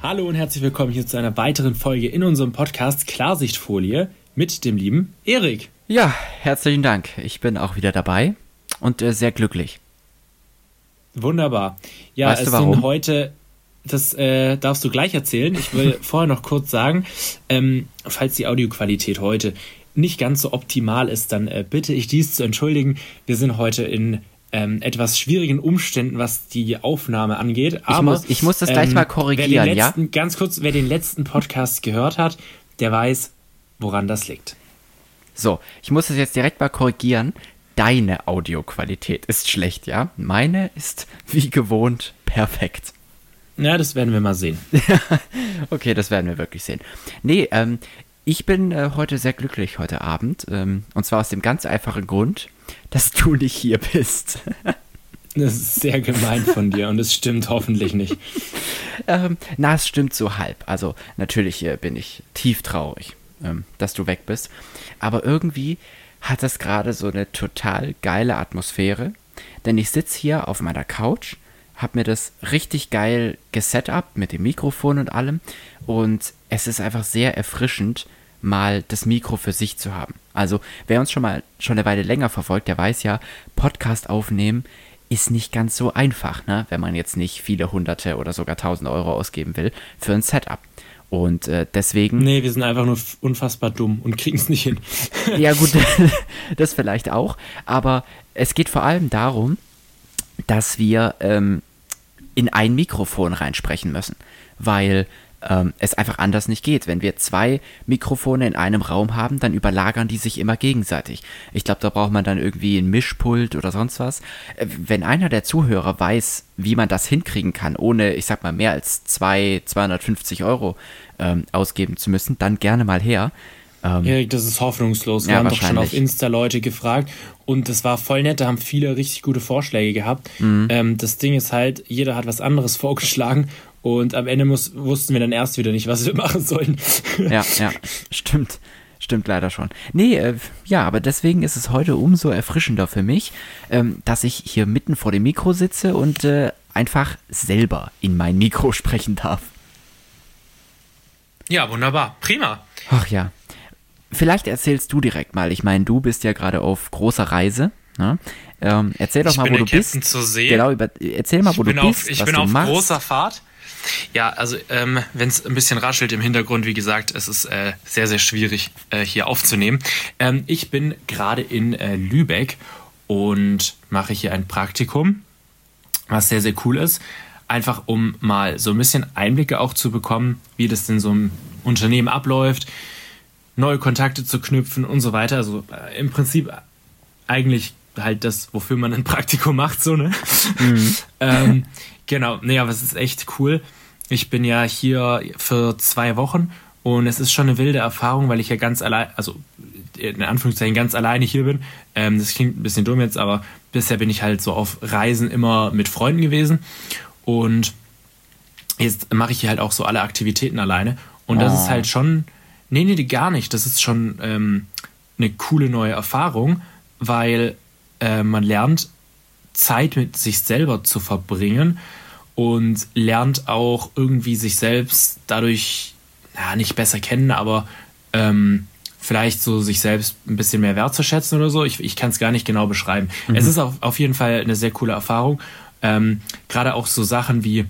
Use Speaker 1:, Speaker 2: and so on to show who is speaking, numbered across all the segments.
Speaker 1: Hallo und herzlich willkommen hier zu einer weiteren Folge in unserem Podcast Klarsichtfolie mit dem lieben Erik.
Speaker 2: Ja, herzlichen Dank. Ich bin auch wieder dabei und äh, sehr glücklich.
Speaker 1: Wunderbar. Ja, weißt es sind heute, das äh, darfst du gleich erzählen. Ich will vorher noch kurz sagen, ähm, falls die Audioqualität heute nicht ganz so optimal ist, dann äh, bitte ich dies zu entschuldigen. Wir sind heute in ähm, etwas schwierigen Umständen, was die Aufnahme angeht.
Speaker 2: Aber, ich, muss, ich muss das gleich ähm, mal korrigieren,
Speaker 1: letzten,
Speaker 2: ja?
Speaker 1: Ganz kurz, wer den letzten Podcast gehört hat, der weiß, woran das liegt.
Speaker 2: So, ich muss das jetzt direkt mal korrigieren. Deine Audioqualität ist schlecht, ja? Meine ist wie gewohnt perfekt.
Speaker 1: Ja, das werden wir mal sehen.
Speaker 2: okay, das werden wir wirklich sehen. Nee, ähm, ich bin äh, heute sehr glücklich heute Abend. Ähm, und zwar aus dem ganz einfachen Grund, dass du nicht hier bist.
Speaker 1: Das ist sehr gemein von dir und es stimmt hoffentlich nicht.
Speaker 2: Ähm, na, es stimmt so halb. Also natürlich äh, bin ich tief traurig, ähm, dass du weg bist. Aber irgendwie hat das gerade so eine total geile Atmosphäre. Denn ich sitze hier auf meiner Couch, habe mir das richtig geil gesetupt mit dem Mikrofon und allem. Und es ist einfach sehr erfrischend, mal das Mikro für sich zu haben. Also wer uns schon mal schon eine Weile länger verfolgt, der weiß ja, Podcast aufnehmen ist nicht ganz so einfach, ne? wenn man jetzt nicht viele hunderte oder sogar tausend Euro ausgeben will für ein Setup. Und äh, deswegen.
Speaker 1: Nee, wir sind einfach nur unfassbar dumm und kriegen es nicht hin.
Speaker 2: ja, gut, das vielleicht auch. Aber es geht vor allem darum, dass wir ähm, in ein Mikrofon reinsprechen müssen. Weil ähm, es einfach anders nicht geht. Wenn wir zwei Mikrofone in einem Raum haben, dann überlagern die sich immer gegenseitig. Ich glaube, da braucht man dann irgendwie ein Mischpult oder sonst was. Äh, wenn einer der Zuhörer weiß, wie man das hinkriegen kann, ohne, ich sag mal, mehr als zwei, 250 Euro ähm, ausgeben zu müssen, dann gerne mal her.
Speaker 1: Ähm, Erik, das ist hoffnungslos. Wir ja, haben doch schon auf Insta Leute gefragt und das war voll nett. Da haben viele richtig gute Vorschläge gehabt. Mhm. Ähm, das Ding ist halt, jeder hat was anderes vorgeschlagen und am Ende muss, wussten wir dann erst wieder nicht, was wir machen sollen.
Speaker 2: Ja, ja, stimmt. Stimmt leider schon. Nee, äh, ja, aber deswegen ist es heute umso erfrischender für mich, ähm, dass ich hier mitten vor dem Mikro sitze und äh, einfach selber in mein Mikro sprechen darf.
Speaker 1: Ja, wunderbar. Prima.
Speaker 2: Ach ja. Vielleicht erzählst du direkt mal. Ich meine, du bist ja gerade auf großer Reise. Ne? Ähm, erzähl doch ich mal, wo du bist.
Speaker 1: Zu sehen.
Speaker 2: Genau, über, erzähl mal, wo du
Speaker 1: auf,
Speaker 2: bist.
Speaker 1: Ich bin auf machst. großer Fahrt. Ja, also ähm, wenn es ein bisschen raschelt im Hintergrund, wie gesagt, es ist äh, sehr, sehr schwierig äh, hier aufzunehmen. Ähm, ich bin gerade in äh, Lübeck und mache hier ein Praktikum, was sehr, sehr cool ist. Einfach um mal so ein bisschen Einblicke auch zu bekommen, wie das in so einem Unternehmen abläuft, neue Kontakte zu knüpfen und so weiter. Also äh, im Prinzip eigentlich halt das, wofür man ein Praktikum macht, so, ne? Mhm. ähm, genau, nee, aber es ist echt cool. Ich bin ja hier für zwei Wochen und es ist schon eine wilde Erfahrung, weil ich ja ganz allein, also in Anführungszeichen ganz alleine hier bin. Ähm, das klingt ein bisschen dumm jetzt, aber bisher bin ich halt so auf Reisen immer mit Freunden gewesen und jetzt mache ich hier halt auch so alle Aktivitäten alleine und das oh. ist halt schon Nee, nee, gar nicht. Das ist schon ähm, eine coole neue Erfahrung, weil äh, man lernt, Zeit mit sich selber zu verbringen und lernt auch irgendwie sich selbst dadurch, ja, nicht besser kennen, aber ähm, vielleicht so sich selbst ein bisschen mehr wertzuschätzen oder so. Ich, ich kann es gar nicht genau beschreiben. Mhm. Es ist auf, auf jeden Fall eine sehr coole Erfahrung. Ähm, Gerade auch so Sachen wie,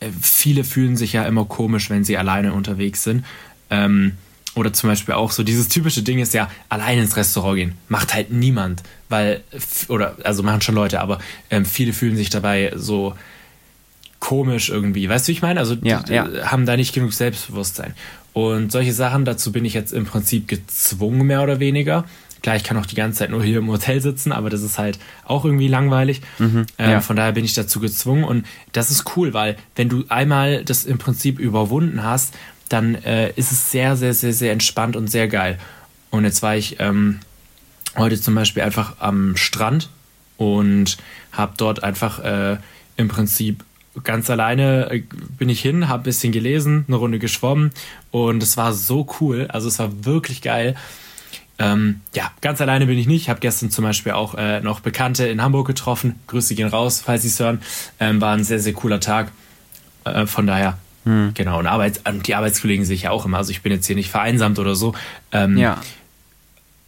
Speaker 1: äh, viele fühlen sich ja immer komisch, wenn sie alleine unterwegs sind. Ähm, oder zum Beispiel auch so dieses typische Ding ist ja, allein ins Restaurant gehen. Macht halt niemand. Weil, oder, also machen schon Leute, aber ähm, viele fühlen sich dabei so komisch irgendwie. Weißt du, wie ich meine? Also ja, ja. haben da nicht genug Selbstbewusstsein. Und solche Sachen, dazu bin ich jetzt im Prinzip gezwungen, mehr oder weniger. Klar, ich kann auch die ganze Zeit nur hier im Hotel sitzen, aber das ist halt auch irgendwie langweilig. Mhm, ähm, ja. Von daher bin ich dazu gezwungen. Und das ist cool, weil wenn du einmal das im Prinzip überwunden hast, dann äh, ist es sehr, sehr, sehr, sehr entspannt und sehr geil. Und jetzt war ich ähm, heute zum Beispiel einfach am Strand und habe dort einfach äh, im Prinzip ganz alleine äh, bin ich hin, habe ein bisschen gelesen, eine Runde geschwommen und es war so cool. Also es war wirklich geil. Ähm, ja, ganz alleine bin ich nicht. Ich habe gestern zum Beispiel auch äh, noch Bekannte in Hamburg getroffen. Grüße gehen raus, falls Sie es hören. Ähm, war ein sehr, sehr cooler Tag. Äh, von daher Hm. Genau, und, Arbeits und die Arbeitskollegen sehe ich ja auch immer. Also ich bin jetzt hier nicht vereinsamt oder so. Ähm,
Speaker 2: Ja.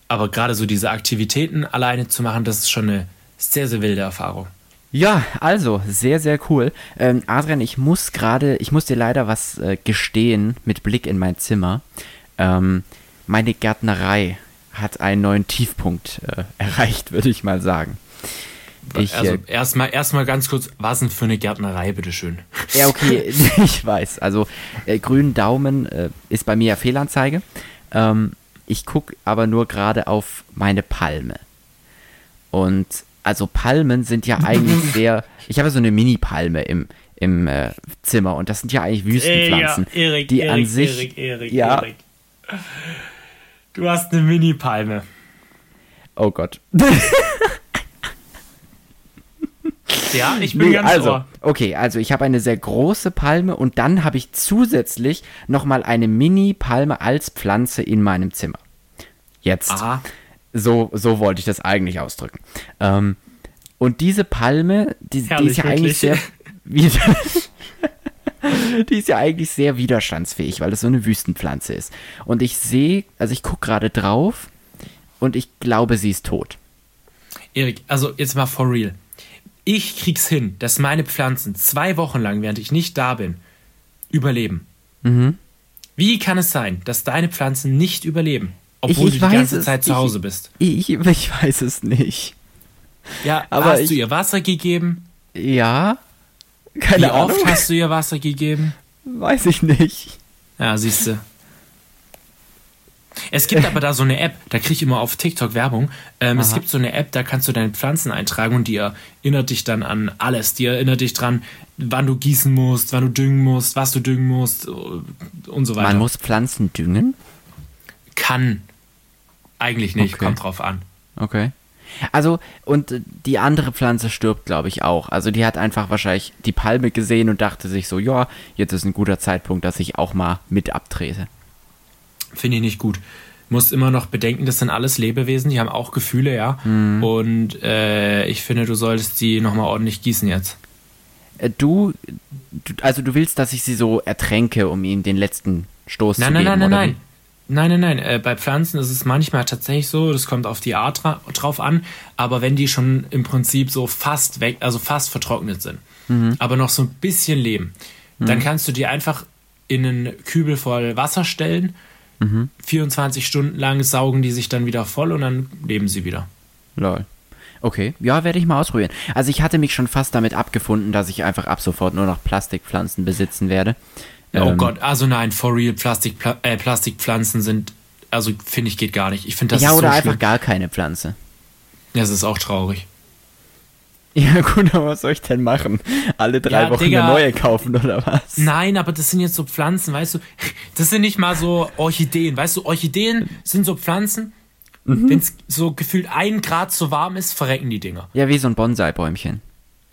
Speaker 1: Aber gerade so diese Aktivitäten alleine zu machen, das ist schon eine sehr, sehr wilde Erfahrung.
Speaker 2: Ja, also, sehr, sehr cool. Ähm, Adrian, ich muss gerade, ich muss dir leider was äh, gestehen mit Blick in mein Zimmer. Ähm, meine Gärtnerei hat einen neuen Tiefpunkt äh, erreicht, würde ich mal sagen. Ich,
Speaker 1: also
Speaker 2: äh,
Speaker 1: erstmal erstmal ganz kurz, was denn für eine Gärtnerei, bitteschön?
Speaker 2: Ja, okay, ich weiß. Also, äh, grünen Daumen äh, ist bei mir ja Fehlanzeige. Ähm, ich gucke aber nur gerade auf meine Palme. Und also Palmen sind ja eigentlich sehr. Ich habe so eine Mini-Palme im, im äh, Zimmer und das sind ja eigentlich Wüstenpflanzen,
Speaker 1: Äh, Erik,
Speaker 2: die
Speaker 1: Erik,
Speaker 2: an sich.
Speaker 1: Erik, Erik,
Speaker 2: ja,
Speaker 1: Erik. Du hast eine Mini-Palme.
Speaker 2: oh Gott.
Speaker 1: Ja, ich bin
Speaker 2: Nee,
Speaker 1: ganz
Speaker 2: also,
Speaker 1: ohr.
Speaker 2: okay, also ich habe eine sehr große Palme und dann habe ich zusätzlich nochmal eine Mini-Palme als Pflanze in meinem Zimmer. Jetzt.
Speaker 1: Aha.
Speaker 2: So, so wollte ich das eigentlich ausdrücken. Ähm, und diese Palme, die, die
Speaker 1: Herrlich,
Speaker 2: ist ja eigentlich sehr. die ist ja eigentlich sehr widerstandsfähig, weil das so eine Wüstenpflanze ist. Und ich sehe, also ich gucke gerade drauf und ich glaube, sie ist tot.
Speaker 1: Erik, also jetzt mal for real. Ich krieg's hin, dass meine Pflanzen zwei Wochen lang, während ich nicht da bin, überleben.
Speaker 2: Mhm.
Speaker 1: Wie kann es sein, dass deine Pflanzen nicht überleben, obwohl
Speaker 2: ich
Speaker 1: du die ganze
Speaker 2: es-
Speaker 1: Zeit zu
Speaker 2: ich-
Speaker 1: Hause bist?
Speaker 2: Ich, ich weiß es nicht.
Speaker 1: Ja,
Speaker 2: aber
Speaker 1: hast
Speaker 2: ich-
Speaker 1: du ihr Wasser gegeben?
Speaker 2: Ja?
Speaker 1: Wie
Speaker 2: Keine Ahnung.
Speaker 1: oft hast du ihr Wasser gegeben?
Speaker 2: Weiß ich nicht.
Speaker 1: Ja, siehst du. Es gibt aber da so eine App, da kriege ich immer auf TikTok Werbung. Ähm, es gibt so eine App, da kannst du deine Pflanzen eintragen und die erinnert dich dann an alles. Die erinnert dich dran, wann du gießen musst, wann du düngen musst, was du düngen musst äh, und so weiter.
Speaker 2: Man muss Pflanzen düngen?
Speaker 1: Kann. Eigentlich nicht,
Speaker 2: Okay.
Speaker 1: kommt drauf an.
Speaker 2: Okay. Also, und die andere Pflanze stirbt, glaube ich, auch. Also, die hat einfach wahrscheinlich die Palme gesehen und dachte sich so, ja, jetzt ist ein guter Zeitpunkt, dass ich auch mal mit abtrete.
Speaker 1: Finde ich nicht gut. Musst immer noch bedenken, das sind alles Lebewesen, die haben auch Gefühle, ja.
Speaker 2: Mhm.
Speaker 1: Und äh, ich finde, du solltest die nochmal ordentlich gießen jetzt.
Speaker 2: Äh, Du, du, also du willst, dass ich sie so ertränke, um ihm den letzten Stoß
Speaker 1: Nein,
Speaker 2: zu
Speaker 1: nein,
Speaker 2: geben,
Speaker 1: nein, nein,
Speaker 2: oder
Speaker 1: nein. Nein, nein, nein. Äh, bei Pflanzen ist es manchmal tatsächlich so, das kommt auf die Art dra drauf an, aber wenn die schon im Prinzip so fast weg, also fast vertrocknet sind,
Speaker 2: Mhm.
Speaker 1: aber noch so ein bisschen leben, dann kannst du die einfach in einen Kübel voll Wasser stellen.
Speaker 2: Mhm.
Speaker 1: 24 Stunden lang saugen die sich dann wieder voll und dann leben sie wieder.
Speaker 2: wie? Lol. Okay, ja, werde ich mal ausprobieren. Also ich hatte mich schon fast damit abgefunden, dass ich einfach ab sofort nur noch Plastikpflanzen besitzen werde.
Speaker 1: oh
Speaker 2: Ähm,
Speaker 1: Gott, also nein, for real, Plastik, äh, Plastikpflanzen sind, also finde ich geht gar nicht. Ich finde das
Speaker 2: ja,
Speaker 1: ist
Speaker 2: oder
Speaker 1: so
Speaker 2: einfach
Speaker 1: schlimm.
Speaker 2: gar keine Pflanze.
Speaker 1: Ja, es ist auch traurig.
Speaker 2: Ja, gut, aber was soll ich denn machen? Alle drei
Speaker 1: Ja,
Speaker 2: Wochen
Speaker 1: Digga.
Speaker 2: eine neue kaufen, oder was?
Speaker 1: Nein, aber das sind jetzt so Pflanzen, weißt du? Das sind nicht mal so Orchideen, weißt du? Orchideen sind so Pflanzen,
Speaker 2: Mhm.
Speaker 1: wenn es so gefühlt ein Grad zu warm ist, verrecken die Dinger.
Speaker 2: Ja, wie so ein Bonsai-Bäumchen.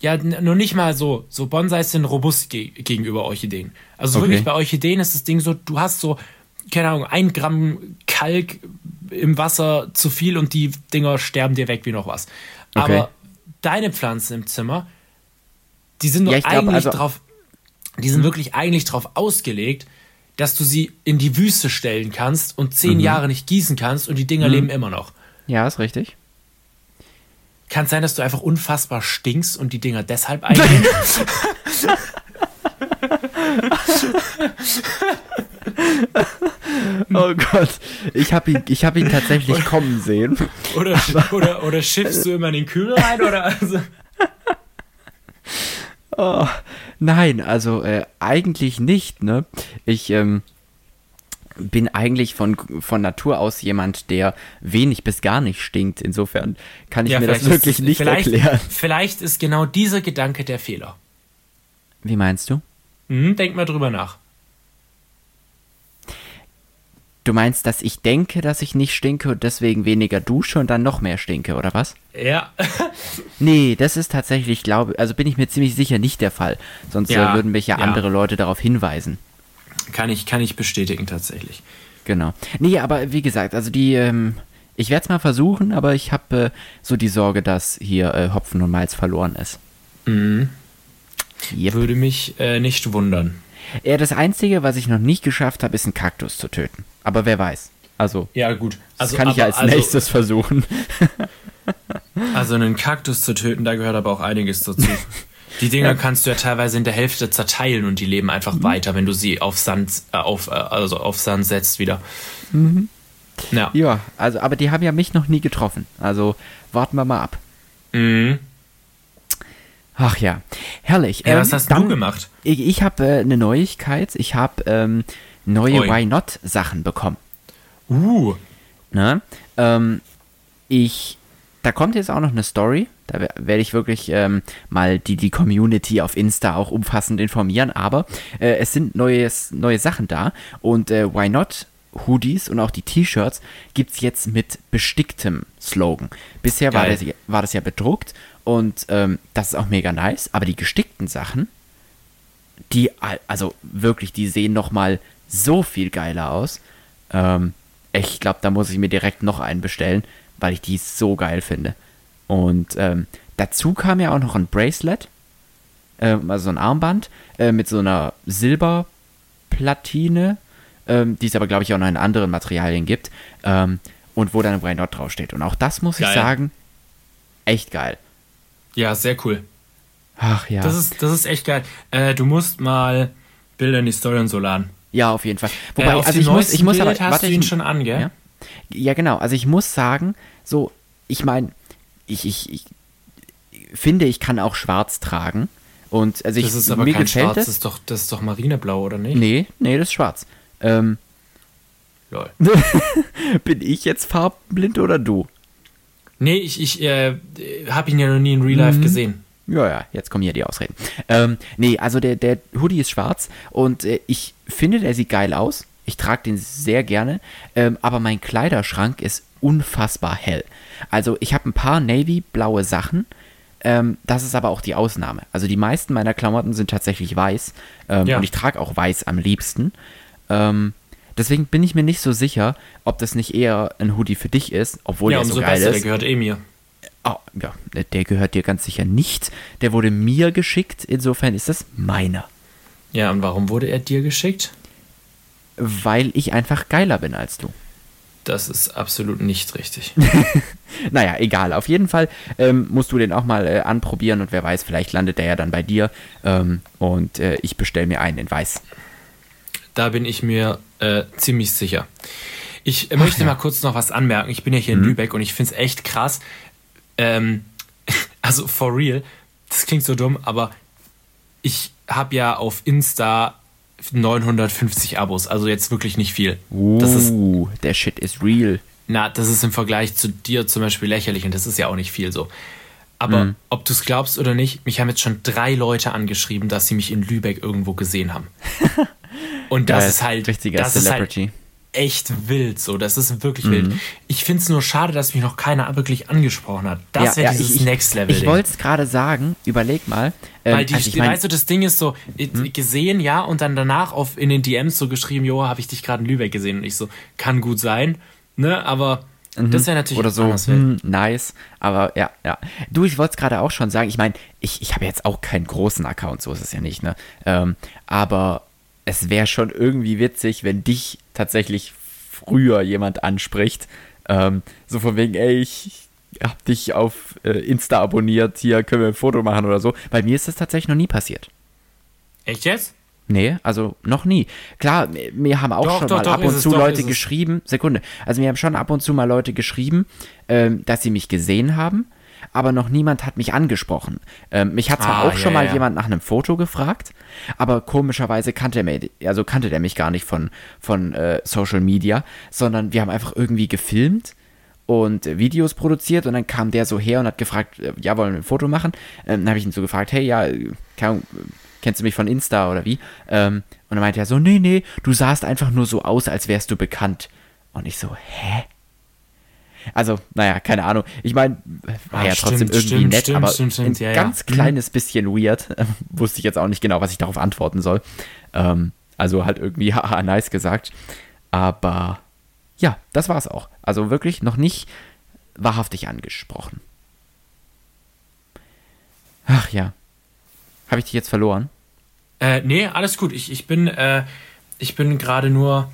Speaker 1: Ja, nur nicht mal so. So Bonsais sind robust ge gegenüber Orchideen. Also
Speaker 2: Okay.
Speaker 1: wirklich bei Orchideen ist das Ding so, du hast so, keine Ahnung, ein Gramm Kalk im Wasser zu viel und die Dinger sterben dir weg wie noch was.
Speaker 2: Okay.
Speaker 1: Deine Pflanzen im Zimmer, die sind doch
Speaker 2: Ja, ich glaub,
Speaker 1: eigentlich
Speaker 2: also-
Speaker 1: drauf, die sind wirklich eigentlich drauf ausgelegt, dass du sie in die Wüste stellen kannst und zehn
Speaker 2: Mhm.
Speaker 1: Jahre nicht gießen kannst und die Dinger leben immer noch.
Speaker 2: Ja, ist richtig.
Speaker 1: Kann es sein, dass du einfach unfassbar stinkst und die Dinger deshalb eingehen?
Speaker 2: Oh Gott, ich habe ihn, ich hab ihn tatsächlich kommen sehen.
Speaker 1: Oder, oder, oder schiffst du immer in den Kübel rein? Oder also,
Speaker 2: Oh, nein, also äh, eigentlich nicht, ne? Ich ähm, bin eigentlich von, von Natur aus jemand, der wenig bis gar nicht stinkt. Insofern kann ich mir das wirklich
Speaker 1: ist-
Speaker 2: nicht
Speaker 1: vielleicht,
Speaker 2: erklären.
Speaker 1: Vielleicht ist genau dieser Gedanke der Fehler.
Speaker 2: Wie meinst du?
Speaker 1: Hm, denk mal drüber nach.
Speaker 2: Du meinst, dass ich denke, dass ich nicht stinke und deswegen weniger dusche und dann noch mehr stinke, oder was?
Speaker 1: Ja.
Speaker 2: Nee, das ist tatsächlich, glaube also bin ich mir ziemlich sicher nicht der Fall. Sonst
Speaker 1: Ja,
Speaker 2: äh, würden mich ja,
Speaker 1: ja.
Speaker 2: andere Leute darauf hinweisen.
Speaker 1: Kann ich, kann ich bestätigen, tatsächlich.
Speaker 2: Genau. Nee, aber wie gesagt, also die, ähm, ich werde es mal versuchen, aber ich habe äh, so die Sorge, dass hier äh, Hopfen und Malz verloren ist.
Speaker 1: Mhm.
Speaker 2: Yep.
Speaker 1: Würde mich äh, nicht wundern.
Speaker 2: Ja, das Einzige, was ich noch nicht geschafft habe, ist einen Kaktus zu töten. Aber wer weiß. Also,
Speaker 1: Ja, gut.
Speaker 2: das
Speaker 1: Also,
Speaker 2: kann ich ja als nächstes versuchen.
Speaker 1: Also einen Kaktus zu töten, da gehört aber auch einiges dazu. Die Dinger kannst du ja teilweise in der Hälfte zerteilen und die leben einfach
Speaker 2: Mhm.
Speaker 1: weiter, wenn du sie auf Sand, äh, auf, äh, also auf Sand setzt wieder.
Speaker 2: Mhm.
Speaker 1: Ja.
Speaker 2: Ja, also, aber die haben ja mich noch nie getroffen. Also, warten wir mal ab.
Speaker 1: Mhm.
Speaker 2: Ach ja, herrlich.
Speaker 1: ja
Speaker 2: Ähm,
Speaker 1: was hast
Speaker 2: dann-
Speaker 1: du gemacht?
Speaker 2: Ich, ich habe äh, eine Neuigkeit. Ich habe ähm, neue
Speaker 1: Oi.
Speaker 2: Why Not Sachen bekommen.
Speaker 1: Uh.
Speaker 2: Ne? Ähm, ich, da kommt jetzt auch noch eine Story. Da wer- werde ich wirklich ähm, mal die, die Community auf Insta auch umfassend informieren. Aber äh, es sind neues, neue Sachen da. Und äh, Why Not Hoodies und auch die T-Shirts gibt es jetzt mit besticktem Slogan. Bisher war das, war das ja bedruckt und ähm, das ist auch mega nice. Aber die gestickten Sachen, die, al- also wirklich, die sehen nochmal so viel geiler aus. Ähm, ich glaube, da muss ich mir direkt noch einen bestellen, weil ich die so geil finde. Und ähm, dazu kam ja auch noch ein Bracelet, ähm, also so ein Armband äh, mit so einer Silberplatine, ähm, die es aber, glaube ich, auch noch in anderen Materialien gibt. Ähm, und wo dann Why Not draufsteht. Und auch das muss ich
Speaker 1: Geil.
Speaker 2: sagen, echt geil.
Speaker 1: Ja, sehr cool.
Speaker 2: Ach ja.
Speaker 1: Das ist, das ist echt geil. Äh, du musst mal Bilder in die Story und so laden.
Speaker 2: Ja, auf jeden Fall.
Speaker 1: Wobei,
Speaker 2: Wobei,
Speaker 1: äh,
Speaker 2: also ich muss, ich muss aber,
Speaker 1: Bild hast
Speaker 2: warte,
Speaker 1: du
Speaker 2: ich,
Speaker 1: ihn schon an, gell?
Speaker 2: Ja, ja genau. Also ich muss sagen, so, ich meine, ich, ich, ich finde, ich kann auch schwarz tragen. Und also ich,
Speaker 1: Das ist aber
Speaker 2: mir
Speaker 1: kein
Speaker 2: gefällt
Speaker 1: Schwarz,
Speaker 2: das.
Speaker 1: das ist, doch, das ist doch Marineblau, oder nicht?
Speaker 2: Nee, nee, das ist schwarz. Ähm,
Speaker 1: Lol.
Speaker 2: bin ich jetzt farbblind oder du?
Speaker 1: Nee, ich, ich äh, habe ihn ja noch nie in Real Life
Speaker 2: Mhm.
Speaker 1: gesehen.
Speaker 2: Ja, ja, jetzt kommen hier die Ausreden. Ähm, nee, also der, der Hoodie ist schwarz und äh, ich finde, der sieht geil aus. Ich trage den sehr gerne, ähm, aber mein Kleiderschrank ist unfassbar hell. Also ich habe ein paar navy-blaue Sachen, ähm, das ist aber auch die Ausnahme. Also die meisten meiner Klamotten sind tatsächlich weiß ähm,
Speaker 1: Ja.
Speaker 2: und ich trage auch weiß am liebsten. Ähm, deswegen bin ich mir nicht so sicher, ob das nicht eher ein Hoodie für dich ist, obwohl
Speaker 1: ja,
Speaker 2: der so geil
Speaker 1: besser, der
Speaker 2: ist.
Speaker 1: gehört eh mir.
Speaker 2: Oh, ja, der gehört dir ganz sicher nicht. Der wurde mir geschickt, insofern ist das meiner.
Speaker 1: Ja, und warum wurde er dir geschickt?
Speaker 2: Weil ich einfach geiler bin als du.
Speaker 1: Das ist absolut nicht richtig.
Speaker 2: Naja, egal. Auf jeden Fall ähm, musst du den auch mal äh, anprobieren und wer weiß, vielleicht landet der ja dann bei dir. Ähm, und äh, ich bestelle mir einen in weiß.
Speaker 1: Da bin ich mir äh, ziemlich sicher. Ich möchte mal kurz noch was anmerken. Ich bin ja hier in Lübeck und ich finde es echt krass. Ähm, also for real, das klingt so dumm, aber ich habe ja auf Insta 950 Abos, also jetzt wirklich nicht viel. Das ist,
Speaker 2: Uh, der Shit ist real.
Speaker 1: na, das ist im Vergleich zu dir zum Beispiel lächerlich und das ist ja auch nicht viel so. Aber
Speaker 2: Mhm.
Speaker 1: ob du es glaubst oder nicht, mich haben jetzt schon drei Leute angeschrieben, dass sie mich in Lübeck irgendwo gesehen haben. Und das
Speaker 2: Geil.
Speaker 1: ist halt, das ist halt
Speaker 2: Celebrity.
Speaker 1: Echt wild so. Das ist wirklich
Speaker 2: Mhm.
Speaker 1: wild. Ich finde es nur schade, dass mich noch keiner wirklich angesprochen hat. Das
Speaker 2: Ja,
Speaker 1: wäre
Speaker 2: ja,
Speaker 1: dieses
Speaker 2: ich-
Speaker 1: Next Level.
Speaker 2: Ich wollte es gerade sagen, überleg mal. Ähm,
Speaker 1: Weil die,
Speaker 2: also ich mein,
Speaker 1: weißt du, das Ding ist so, äh,
Speaker 2: Hm?
Speaker 1: gesehen, ja, und dann danach auf, in den DMs so geschrieben, jo, habe ich dich gerade in Lübeck gesehen. Und ich so, kann gut sein, ne, aber das wäre natürlich
Speaker 2: Mhm. oder so,
Speaker 1: wild.
Speaker 2: hm, nice, aber ja, ja. Du, ich wollte es gerade auch schon sagen, ich meine, ich, ich habe jetzt auch keinen großen Account, so ist es ja nicht, ne? Ähm, aber es wäre schon irgendwie witzig, wenn dich tatsächlich früher jemand anspricht, ähm, so von wegen, ey, ich hab dich auf äh, Insta abonniert, hier können wir ein Foto machen oder so. Bei mir ist das tatsächlich noch nie passiert.
Speaker 1: Echt jetzt?
Speaker 2: Nee, also noch nie. Klar, mir- haben auch
Speaker 1: Doch,
Speaker 2: schon
Speaker 1: doch,
Speaker 2: mal
Speaker 1: doch,
Speaker 2: ab und
Speaker 1: es,
Speaker 2: zu
Speaker 1: doch,
Speaker 2: Leute
Speaker 1: es.
Speaker 2: geschrieben, Sekunde, also mir haben schon ab und zu mal Leute geschrieben, ähm, dass sie mich gesehen haben, aber noch niemand hat mich angesprochen. Ähm, mich hat zwar
Speaker 1: Ah,
Speaker 2: auch schon
Speaker 1: ja,
Speaker 2: mal
Speaker 1: ja.
Speaker 2: jemand nach einem Foto gefragt, aber komischerweise kannte er mich, also kannte der mich gar nicht von, von äh, Social Media, sondern wir haben einfach irgendwie gefilmt und Videos produziert und dann kam der so her und hat gefragt, äh, ja, wollen wir ein Foto machen? Ähm, dann habe ich ihn so gefragt, hey, ja, äh, äh, kennst du mich von Insta oder wie? Ähm, und dann meinte er so, nee, nee, du sahst einfach nur so aus, als wärst du bekannt. Und ich so, hä? Also, naja, keine Ahnung. Ich meine, war
Speaker 1: Ah,
Speaker 2: ja trotzdem
Speaker 1: stimmt,
Speaker 2: irgendwie
Speaker 1: stimmt,
Speaker 2: nett,
Speaker 1: stimmt,
Speaker 2: aber ein
Speaker 1: ja, ja.
Speaker 2: ganz
Speaker 1: Mhm.
Speaker 2: kleines bisschen weird. Wusste ich jetzt auch nicht genau, was ich darauf antworten soll. Ähm, also halt irgendwie, haha, nice gesagt. Aber ja, das war's auch. Also wirklich noch nicht wahrhaftig angesprochen. Ach ja. Habe ich dich jetzt verloren?
Speaker 1: Äh, nee, alles gut. Ich, ich bin, äh, ich bin gerade nur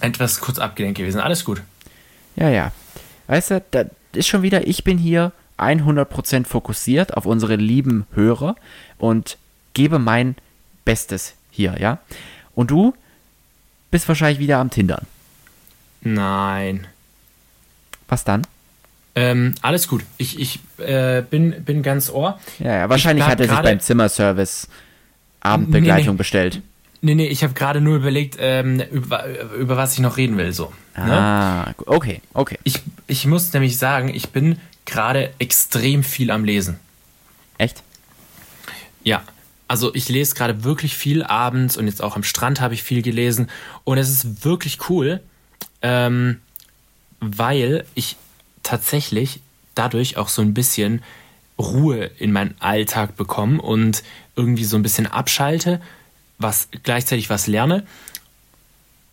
Speaker 1: etwas kurz abgelenkt gewesen. Alles gut.
Speaker 2: Ja, ja. Weißt du, da ist schon wieder, ich bin hier 100% fokussiert auf unsere lieben Hörer und gebe mein Bestes hier, ja? Und du bist wahrscheinlich wieder am Tindern.
Speaker 1: Nein.
Speaker 2: Was dann?
Speaker 1: Ähm, alles gut. Ich, ich äh, bin, bin ganz ohr.
Speaker 2: Ja, ja wahrscheinlich
Speaker 1: Ich
Speaker 2: hat er sich beim Zimmerservice Abendbegleitung
Speaker 1: Nee, nee.
Speaker 2: bestellt.
Speaker 1: Nee, nee, ich habe gerade nur überlegt, ähm, über, über was ich noch reden will. So. Ne?
Speaker 2: Ah, gu- okay, okay.
Speaker 1: Ich, ich muss nämlich sagen, ich bin gerade extrem viel am Lesen.
Speaker 2: Echt?
Speaker 1: Ja, also ich lese gerade wirklich viel abends und jetzt auch am Strand habe ich viel gelesen und es ist wirklich cool, ähm, weil ich tatsächlich dadurch auch so ein bisschen Ruhe in meinen Alltag bekomme und irgendwie so ein bisschen abschalte, was gleichzeitig was lerne.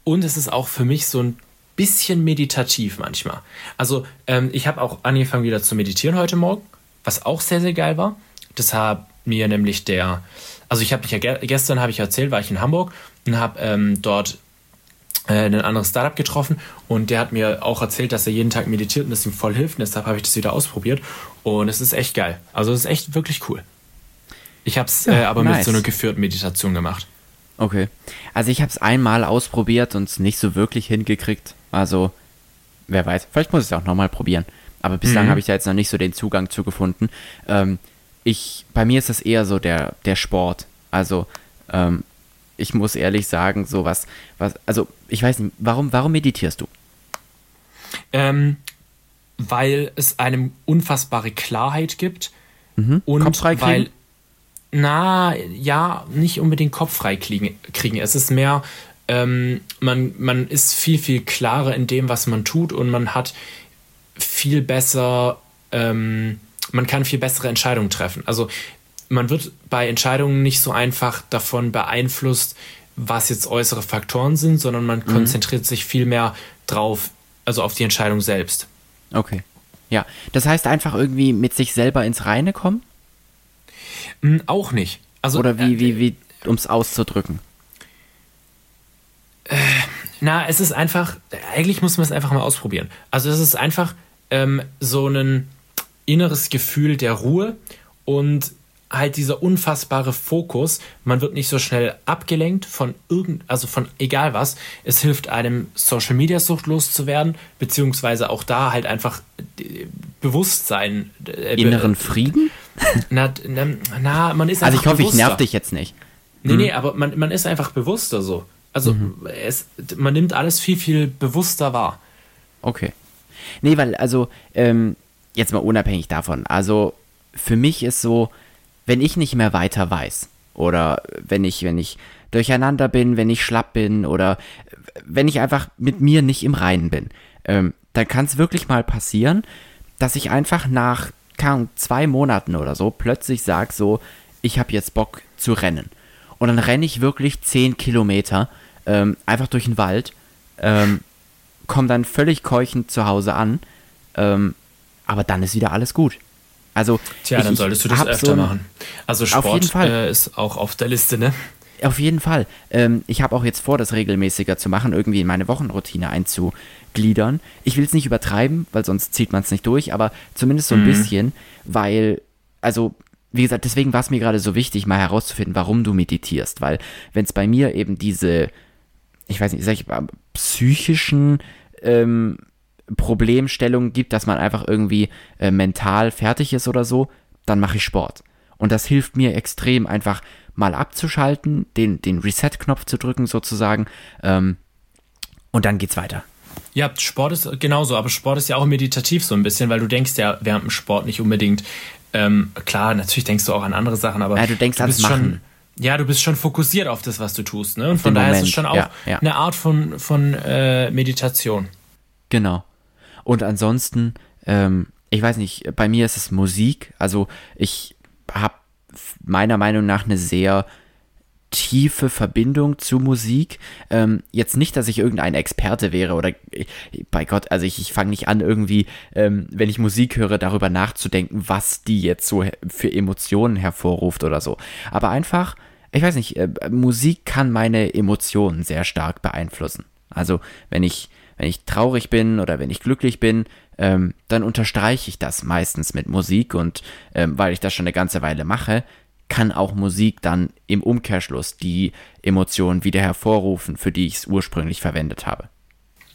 Speaker 1: Und es ist auch für mich so ein bisschen meditativ manchmal. Also ähm, ich habe auch angefangen wieder zu meditieren heute Morgen, was auch sehr, sehr geil war. Das hat mir nämlich der, also ich habe mich ja ge gestern, habe ich erzählt, war ich in Hamburg und habe ähm, dort äh, ein anderes Startup getroffen und der hat mir auch erzählt, dass er jeden Tag meditiert und das ihm voll hilft. Und deshalb habe ich das wieder ausprobiert und es ist echt geil. Also es ist echt wirklich cool. Ich habe es
Speaker 2: Ja,
Speaker 1: äh, aber mit
Speaker 2: nice.
Speaker 1: so einer geführten Meditation gemacht.
Speaker 2: Okay. Also ich habe es einmal ausprobiert und es nicht so wirklich hingekriegt. Also, wer weiß. Vielleicht muss ich es auch nochmal probieren. Aber bislang
Speaker 1: Mhm.
Speaker 2: habe ich da jetzt noch nicht so den Zugang zu gefunden. Ähm, ich, bei mir ist das eher so der, der Sport. Also, ähm, ich muss ehrlich sagen, so was, was, also ich weiß nicht, warum, warum meditierst du?
Speaker 1: Ähm, weil es einem unfassbare Klarheit gibt und
Speaker 2: frei kriegen?
Speaker 1: weil na ja nicht unbedingt Kopf frei kriegen. Es ist mehr ähm, man man ist viel viel klarer in dem was man tut und man hat viel besser ähm, man kann viel bessere Entscheidungen treffen. Also man wird bei Entscheidungen nicht so einfach davon beeinflusst, was jetzt äußere Faktoren sind, sondern man konzentriert sich viel mehr drauf, also auf die Entscheidung selbst.
Speaker 2: Okay. Ja, das heißt einfach irgendwie mit sich selber ins Reine kommen?
Speaker 1: Hm, auch nicht. Also,
Speaker 2: Oder wie,
Speaker 1: äh,
Speaker 2: wie, wie, um es auszudrücken?
Speaker 1: Na, es ist einfach, eigentlich muss man es einfach mal ausprobieren. Also es ist einfach ähm, so ein inneres Gefühl der Ruhe und halt dieser unfassbare Fokus. Man wird nicht so schnell abgelenkt von irgend, also von egal was. Es hilft einem Social Media Sucht loszuwerden, beziehungsweise auch da halt einfach äh, Bewusstsein. äh,
Speaker 2: Inneren Frieden?
Speaker 1: Na, na, na, man ist
Speaker 2: Also
Speaker 1: einfach
Speaker 2: ich hoffe, ich
Speaker 1: bewusster.
Speaker 2: nerv dich jetzt nicht.
Speaker 1: Nee, nee, aber man, man ist einfach bewusster so. Also es, man nimmt alles viel, viel bewusster wahr.
Speaker 2: Okay. Nee, weil, also, ähm, jetzt mal unabhängig davon. Also, für mich ist so, wenn ich nicht mehr weiter weiß, oder wenn ich, wenn ich durcheinander bin, wenn ich schlapp bin, oder wenn ich einfach mit mir nicht im Reinen bin, ähm, dann kann es wirklich mal passieren, dass ich einfach nach Ahnung, zwei Monaten oder so plötzlich sage, so, ich habe jetzt Bock zu rennen. Und dann renne ich wirklich zehn Kilometer ähm, einfach durch den Wald, ähm, komme dann völlig keuchend zu Hause an, ähm, aber dann ist wieder alles gut. Also,
Speaker 1: Tja,
Speaker 2: ich-
Speaker 1: dann solltest du das öfter
Speaker 2: so
Speaker 1: machen. Also Sport
Speaker 2: jeden Fall.
Speaker 1: Äh, ist auch auf der Liste, ne?
Speaker 2: Auf jeden Fall. Ähm, ich habe auch jetzt vor, das regelmäßiger zu machen, irgendwie in meine Wochenroutine einzugliedern. Ich will es nicht übertreiben, weil sonst zieht man es nicht durch, aber zumindest so ein bisschen, weil, also, wie gesagt, deswegen war es mir gerade so wichtig, mal herauszufinden, warum du meditierst, weil wenn es bei mir eben diese, ich weiß nicht, sag ich mal, psychischen ähm, Problemstellungen gibt, dass man einfach irgendwie äh, mental fertig ist oder so, dann mache ich Sport. Und das hilft mir extrem, einfach mal abzuschalten, den, den Reset-Knopf zu drücken sozusagen. Ähm, und dann geht's weiter.
Speaker 1: Ja, Sport ist genauso, aber Sport ist ja auch meditativ so ein bisschen, weil du denkst ja während dem Sport nicht unbedingt, ähm, klar, natürlich denkst du auch an andere Sachen, aber
Speaker 2: Ja, du denkst ans
Speaker 1: bist schon,
Speaker 2: Machen.
Speaker 1: ja, du bist schon fokussiert auf das, was du tust, ne? Und von daher ist es
Speaker 2: Moment,
Speaker 1: schon auch
Speaker 2: ja, ja.
Speaker 1: eine Art von, von äh, Meditation.
Speaker 2: Genau. Und ansonsten, ähm, ich weiß nicht, bei mir ist es Musik. Also ich habe meiner Meinung nach eine sehr tiefe Verbindung zu Musik. Ähm, jetzt nicht, dass ich irgendein Experte wäre oder bei Gott, also ich, ich fange nicht an, irgendwie, ähm, wenn ich Musik höre, darüber nachzudenken, was die jetzt so für Emotionen hervorruft oder so. Aber einfach, ich weiß nicht, äh, Musik kann meine Emotionen sehr stark beeinflussen. Also wenn ich, wenn ich traurig bin oder wenn ich glücklich bin, ähm, dann unterstreiche ich das meistens mit Musik und ähm, weil ich das schon eine ganze Weile mache, kann auch Musik dann im Umkehrschluss die Emotionen wieder hervorrufen, für die ich es ursprünglich verwendet habe.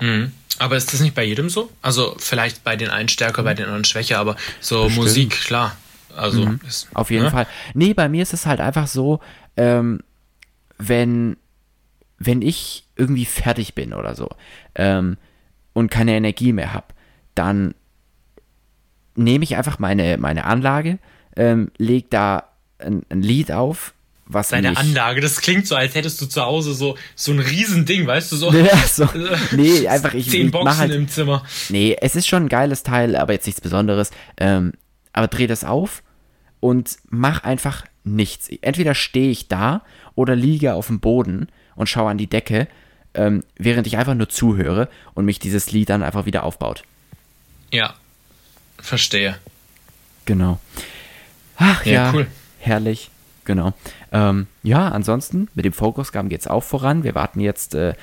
Speaker 1: Mhm. Aber ist das nicht bei jedem so? Also vielleicht bei den einen stärker, bei den anderen schwächer, aber so Bestimmt. Musik, klar. Also
Speaker 2: mhm. ist, auf jeden ne? Fall. Nee, bei mir ist es halt einfach so, ähm, wenn, wenn ich irgendwie fertig bin oder so ähm, und keine Energie mehr habe, dann nehme ich einfach meine, meine Anlage, ähm, lege da ein, ein Lied auf, was
Speaker 1: Deine mich, Anlage, das klingt so, als hättest du zu Hause so, so ein Riesending, weißt du, so.
Speaker 2: Ja, so. Nee, einfach ich.
Speaker 1: Zehn
Speaker 2: ich
Speaker 1: Boxen halt, im Zimmer.
Speaker 2: Nee, es ist schon ein geiles Teil, aber jetzt nichts Besonderes. Ähm, aber dreh das auf und mach einfach nichts. Entweder stehe ich da oder liege auf dem Boden und schaue an die Decke, ähm, während ich einfach nur zuhöre und mich dieses Lied dann einfach wieder aufbaut.
Speaker 1: Ja, verstehe.
Speaker 2: Genau. Ach ja, ja cool. herrlich. Genau. Ähm, ja, ansonsten mit dem Fokusgramm geht es auch voran. Wir warten jetzt äh,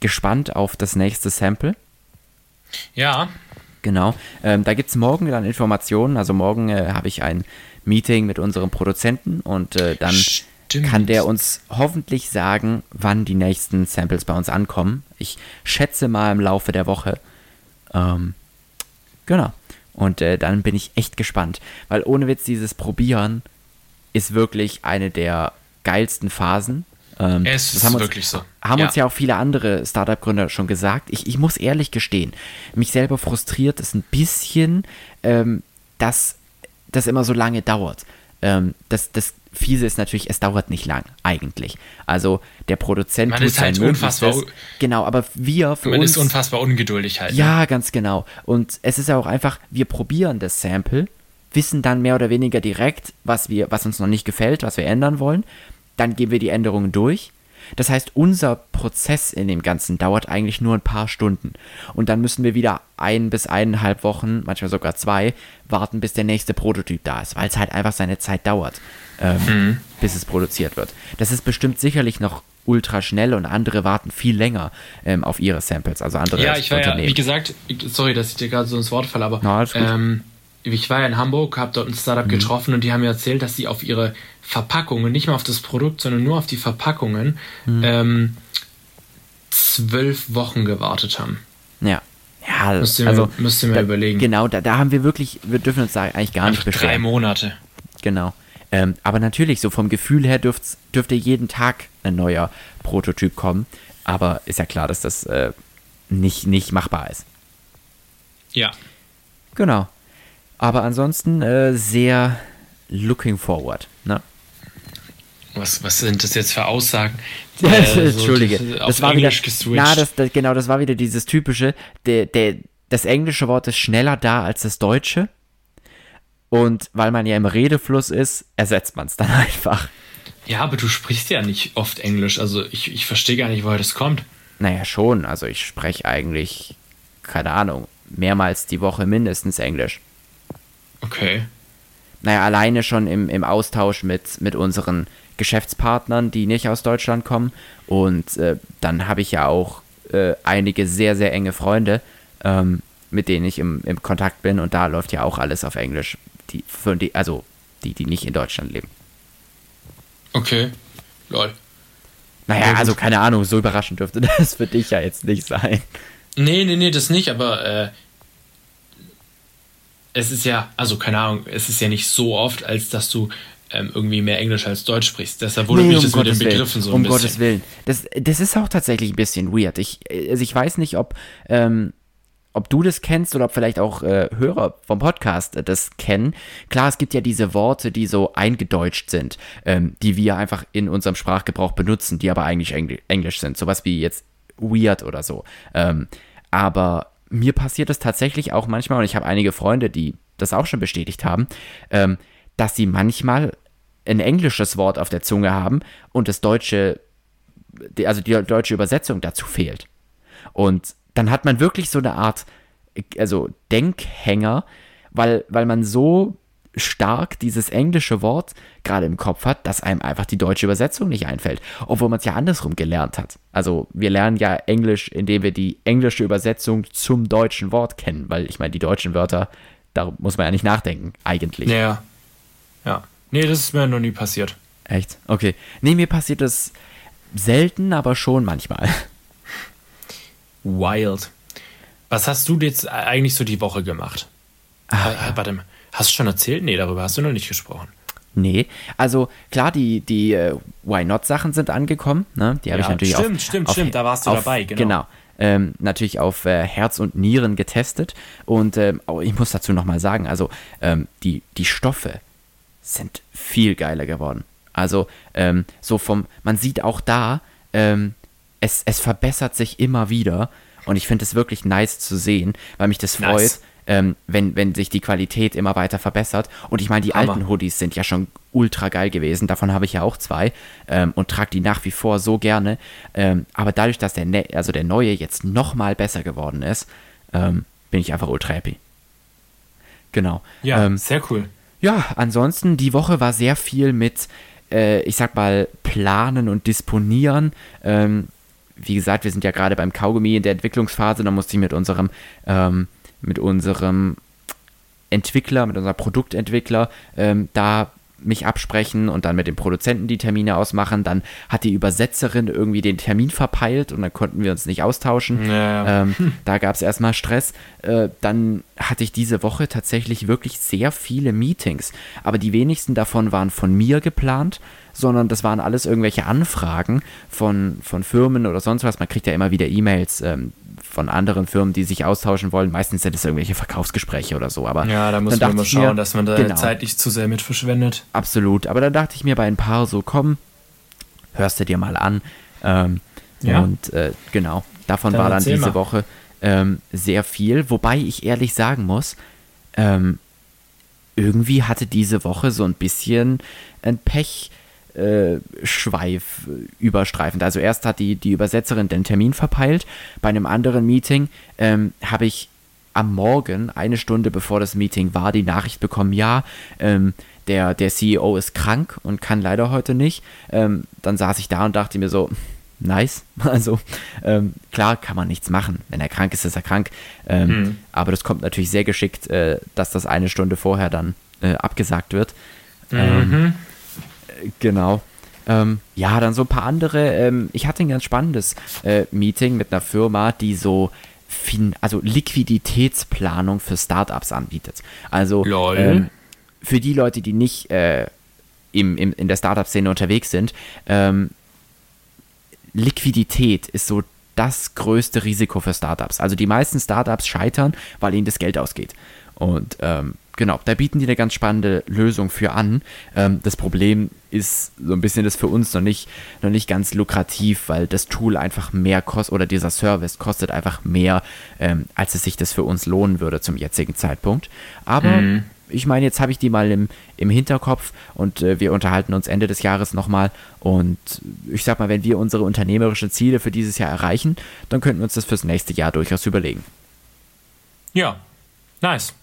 Speaker 2: gespannt auf das nächste Sample.
Speaker 1: Ja.
Speaker 2: Genau. Ähm, da gibt es morgen dann Informationen. Also morgen äh, habe ich ein Meeting mit unserem Produzenten und äh, dann Stimmt. kann der uns hoffentlich sagen, wann die nächsten Samples bei uns ankommen. Ich schätze mal im Laufe der Woche. Ähm, genau. Und äh, dann bin ich echt gespannt, weil ohne Witz dieses Probieren ist wirklich eine der geilsten Phasen.
Speaker 1: Ähm, es ist
Speaker 2: uns,
Speaker 1: wirklich so.
Speaker 2: Haben ja. uns ja auch viele andere Startup-Gründer schon gesagt. Ich, ich muss ehrlich gestehen, mich selber frustriert es ein bisschen, ähm, dass das immer so lange dauert. Ähm, das, das Fiese ist natürlich, es dauert nicht lang, eigentlich. Also der Produzent
Speaker 1: man tut ist halt unfassbar.
Speaker 2: Genau, aber wir
Speaker 1: für man uns. ist unfassbar ungeduldig halt.
Speaker 2: Ja, ne? ganz genau. Und es ist ja auch einfach, wir probieren das Sample, wissen dann mehr oder weniger direkt, was wir, was uns noch nicht gefällt, was wir ändern wollen. Dann geben wir die Änderungen durch das heißt, unser Prozess in dem Ganzen dauert eigentlich nur ein paar Stunden. Und dann müssen wir wieder ein bis eineinhalb Wochen, manchmal sogar zwei, warten, bis der nächste Prototyp da ist, weil es halt einfach seine Zeit dauert, ähm, mhm. bis es produziert wird. Das ist bestimmt sicherlich noch ultra schnell und andere warten viel länger ähm, auf ihre Samples, also andere
Speaker 1: Ja, ich war ja, wie gesagt, sorry, dass ich dir gerade so ins Wort falle, aber
Speaker 2: Na, ähm,
Speaker 1: ich war ja in Hamburg, habe dort ein Startup mhm. getroffen und die haben mir erzählt, dass sie auf ihre Verpackungen, nicht mal auf das Produkt, sondern nur auf die Verpackungen, mhm. ähm, zwölf Wochen gewartet haben.
Speaker 2: Ja. Ja,
Speaker 1: müsst ihr, also, müsst ihr mir
Speaker 2: da,
Speaker 1: überlegen.
Speaker 2: Genau, da, da haben wir wirklich, wir dürfen uns da eigentlich gar Einfach nicht beschweren.
Speaker 1: Drei Monate.
Speaker 2: Genau. Ähm, aber natürlich, so vom Gefühl her dürfte jeden Tag ein neuer Prototyp kommen. Aber ist ja klar, dass das äh, nicht, nicht machbar ist.
Speaker 1: Ja.
Speaker 2: Genau. Aber ansonsten äh, sehr looking forward. Ne?
Speaker 1: Was, was sind das jetzt für Aussagen?
Speaker 2: Ja, äh, Entschuldige, so, das war Englisch wieder, na, das, das, genau, das war wieder dieses typische, der, der, das englische Wort ist schneller da als das deutsche. Und weil man ja im Redefluss ist, ersetzt man es dann einfach.
Speaker 1: Ja, aber du sprichst ja nicht oft Englisch, also ich, ich verstehe gar nicht, woher das kommt.
Speaker 2: Naja, schon, also ich spreche eigentlich, keine Ahnung, mehrmals die Woche mindestens Englisch.
Speaker 1: Okay.
Speaker 2: Naja, alleine schon im, im Austausch mit, mit unseren Geschäftspartnern, die nicht aus Deutschland kommen. Und äh, dann habe ich ja auch äh, einige sehr, sehr enge Freunde, ähm, mit denen ich im, im Kontakt bin. Und da läuft ja auch alles auf Englisch. Die, für die, also die, die nicht in Deutschland leben.
Speaker 1: Okay. Lol.
Speaker 2: Naja, also keine Ahnung, so überraschend dürfte das für dich ja jetzt nicht sein.
Speaker 1: Nee, nee, nee, das nicht, aber äh, es ist ja, also keine Ahnung, es ist ja nicht so oft, als dass du ähm, irgendwie mehr Englisch als Deutsch sprichst. Deshalb wundert nee, mich um das Gottes mit den Begriffen
Speaker 2: Willen.
Speaker 1: so ein
Speaker 2: um
Speaker 1: bisschen.
Speaker 2: Um Gottes Willen. Das, das ist auch tatsächlich ein bisschen weird. Ich, also ich weiß nicht, ob, ähm, ob du das kennst oder ob vielleicht auch äh, Hörer vom Podcast das kennen. Klar, es gibt ja diese Worte, die so eingedeutscht sind, ähm, die wir einfach in unserem Sprachgebrauch benutzen, die aber eigentlich Engl Englisch sind. Sowas wie jetzt weird oder so. Ähm, aber mir passiert es tatsächlich auch manchmal, und ich habe einige Freunde, die das auch schon bestätigt haben, ähm, dass sie manchmal ein englisches Wort auf der Zunge haben und das deutsche, also die deutsche Übersetzung dazu fehlt. Und dann hat man wirklich so eine Art, also Denkhänger, weil, weil man so stark dieses englische Wort gerade im Kopf hat, dass einem einfach die deutsche Übersetzung nicht einfällt, obwohl man es ja andersrum gelernt hat. Also wir lernen ja Englisch, indem wir die englische Übersetzung zum deutschen Wort kennen, weil ich meine, die deutschen Wörter, da muss man ja nicht nachdenken, eigentlich.
Speaker 1: Ja. Ja. Nee, das ist mir noch nie passiert.
Speaker 2: Echt? Okay. Nee, mir passiert das selten, aber schon manchmal.
Speaker 1: Wild. Was hast du jetzt eigentlich so die Woche gemacht? Ah, ja. Warte mal. Hast du schon erzählt? Nee, darüber hast du noch nicht gesprochen.
Speaker 2: Nee, also klar, die, die äh, Why Not Sachen sind angekommen. Ne? Die habe ja, ich natürlich
Speaker 1: stimmt,
Speaker 2: auf,
Speaker 1: stimmt,
Speaker 2: auf,
Speaker 1: stimmt, da warst du
Speaker 2: auf,
Speaker 1: dabei, genau.
Speaker 2: Genau. Ähm, natürlich auf äh, Herz und Nieren getestet. Und ähm, oh, ich muss dazu nochmal sagen, also ähm, die, die Stoffe sind viel geiler geworden. Also ähm, so vom, man sieht auch da, ähm, es, es verbessert sich immer wieder. Und ich finde es wirklich nice zu sehen, weil mich das nice. Ähm, wenn, wenn sich die Qualität immer weiter verbessert. Und ich meine, die Hammer. alten Hoodies sind ja schon ultra geil gewesen. Davon habe ich ja auch zwei ähm, und trage die nach wie vor so gerne. Ähm, aber dadurch, dass der, ne also der neue jetzt nochmal besser geworden ist, ähm, bin ich einfach ultra happy. Genau.
Speaker 1: Ja, ähm, sehr cool.
Speaker 2: Ja, ansonsten, die Woche war sehr viel mit, äh, ich sag mal, planen und disponieren. Ähm, wie gesagt, wir sind ja gerade beim Kaugummi in der Entwicklungsphase, da musste ich mit unserem ähm, mit unserem Entwickler, mit unserem Produktentwickler ähm, da mich absprechen und dann mit dem Produzenten die Termine ausmachen. Dann hat die Übersetzerin irgendwie den Termin verpeilt und dann konnten wir uns nicht austauschen. Ja. Ähm, da gab es erstmal Stress. Äh, dann hatte ich diese Woche tatsächlich wirklich sehr viele Meetings, aber die wenigsten davon waren von mir geplant, sondern das waren alles irgendwelche Anfragen von, von Firmen oder sonst was. Man kriegt ja immer wieder E-Mails. Ähm, von anderen Firmen, die sich austauschen wollen. Meistens sind es irgendwelche Verkaufsgespräche oder so. Aber
Speaker 1: ja, da muss man mal schauen, mir, dass man da genau, Zeit nicht zu sehr mit verschwendet.
Speaker 2: Absolut. Aber dann dachte ich mir bei ein paar so, komm, hörst du dir mal an. Ähm, ja. Und äh, genau, davon dann war dann diese mal. Woche ähm, sehr viel. Wobei ich ehrlich sagen muss, ähm, irgendwie hatte diese Woche so ein bisschen ein Pech äh, Schweif überstreifend. Also erst hat die, die Übersetzerin den Termin verpeilt. Bei einem anderen Meeting ähm, habe ich am Morgen, eine Stunde bevor das Meeting war, die Nachricht bekommen, ja, ähm, der, der CEO ist krank und kann leider heute nicht. Ähm, dann saß ich da und dachte mir so, nice. Also ähm, klar kann man nichts machen. Wenn er krank ist, ist er krank. Ähm, mhm. Aber das kommt natürlich sehr geschickt, äh, dass das eine Stunde vorher dann äh, abgesagt wird. Ähm, mhm. Genau. Ähm, ja, dann so ein paar andere. Ähm, ich hatte ein ganz spannendes äh, Meeting mit einer Firma, die so fin also Liquiditätsplanung für Startups anbietet. Also ähm, für die Leute, die nicht äh, im, im, in der Startup-Szene unterwegs sind, ähm, Liquidität ist so das größte Risiko für Startups. Also die meisten Startups scheitern, weil ihnen das Geld ausgeht. Und ähm, genau, da bieten die eine ganz spannende Lösung für an. Ähm, das Problem ist so ein bisschen das für uns noch nicht, noch nicht ganz lukrativ, weil das Tool einfach mehr kostet oder dieser Service kostet einfach mehr, ähm, als es sich das für uns lohnen würde zum jetzigen Zeitpunkt. Aber mhm. ich meine, jetzt habe ich die mal im, im Hinterkopf und äh, wir unterhalten uns Ende des Jahres nochmal. Und ich sag mal, wenn wir unsere unternehmerischen Ziele für dieses Jahr erreichen, dann könnten wir uns das fürs nächste Jahr durchaus überlegen.
Speaker 1: Ja, nice.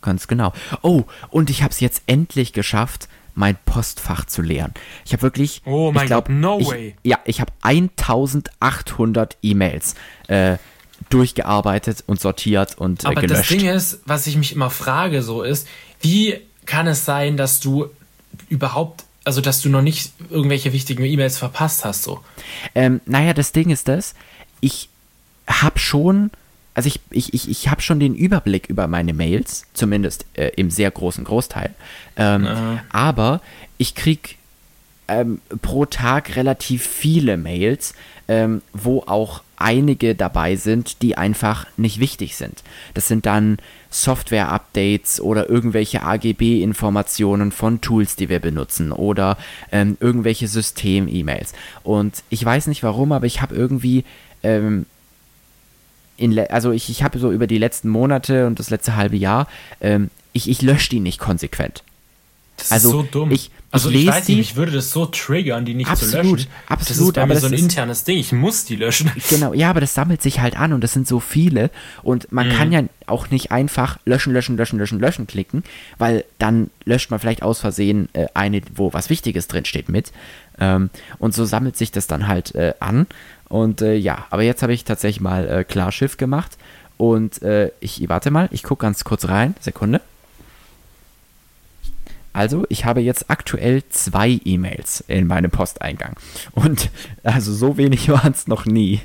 Speaker 2: Ganz genau. Oh, und ich habe es jetzt endlich geschafft, mein Postfach zu leeren. Ich habe wirklich.
Speaker 1: Oh mein Gott, no
Speaker 2: ich,
Speaker 1: way.
Speaker 2: Ja, ich habe 1800 E-Mails äh, durchgearbeitet und sortiert und äh,
Speaker 1: Aber
Speaker 2: gelöscht.
Speaker 1: das Ding ist, was ich mich immer frage, so ist, wie kann es sein, dass du überhaupt, also dass du noch nicht irgendwelche wichtigen E-Mails verpasst hast, so?
Speaker 2: Ähm, naja, das Ding ist das, ich habe schon also ich, ich, ich, ich habe schon den Überblick über meine Mails, zumindest äh, im sehr großen Großteil. Ähm, aber ich kriege ähm, pro Tag relativ viele Mails, ähm, wo auch einige dabei sind, die einfach nicht wichtig sind. Das sind dann Software-Updates oder irgendwelche AGB-Informationen von Tools, die wir benutzen oder ähm, irgendwelche System-E-Mails. Und ich weiß nicht warum, aber ich habe irgendwie ähm, in, also ich, ich habe so über die letzten Monate und das letzte halbe Jahr, ähm, ich, ich lösche die nicht konsequent.
Speaker 1: Das also, ist so dumm. Ich, also ich, ich weiß nicht, ich würde das so triggern, die nicht
Speaker 2: absolut,
Speaker 1: zu löschen.
Speaker 2: Absolut, das ist bei
Speaker 1: aber
Speaker 2: mir
Speaker 1: so ein internes Ding. Ich muss die löschen.
Speaker 2: Genau, ja, aber das sammelt sich halt an und das sind so viele und man mhm. kann ja auch nicht einfach löschen, löschen, löschen, löschen, löschen klicken, weil dann löscht man vielleicht aus Versehen äh, eine, wo was Wichtiges drin steht mit. Ähm, und so sammelt sich das dann halt äh, an. Und äh, ja, aber jetzt habe ich tatsächlich mal äh, Klarschiff gemacht und äh, ich warte mal, ich gucke ganz kurz rein. Sekunde. Also, ich habe jetzt aktuell zwei E-Mails in meinem Posteingang. Und also so wenig waren es noch nie.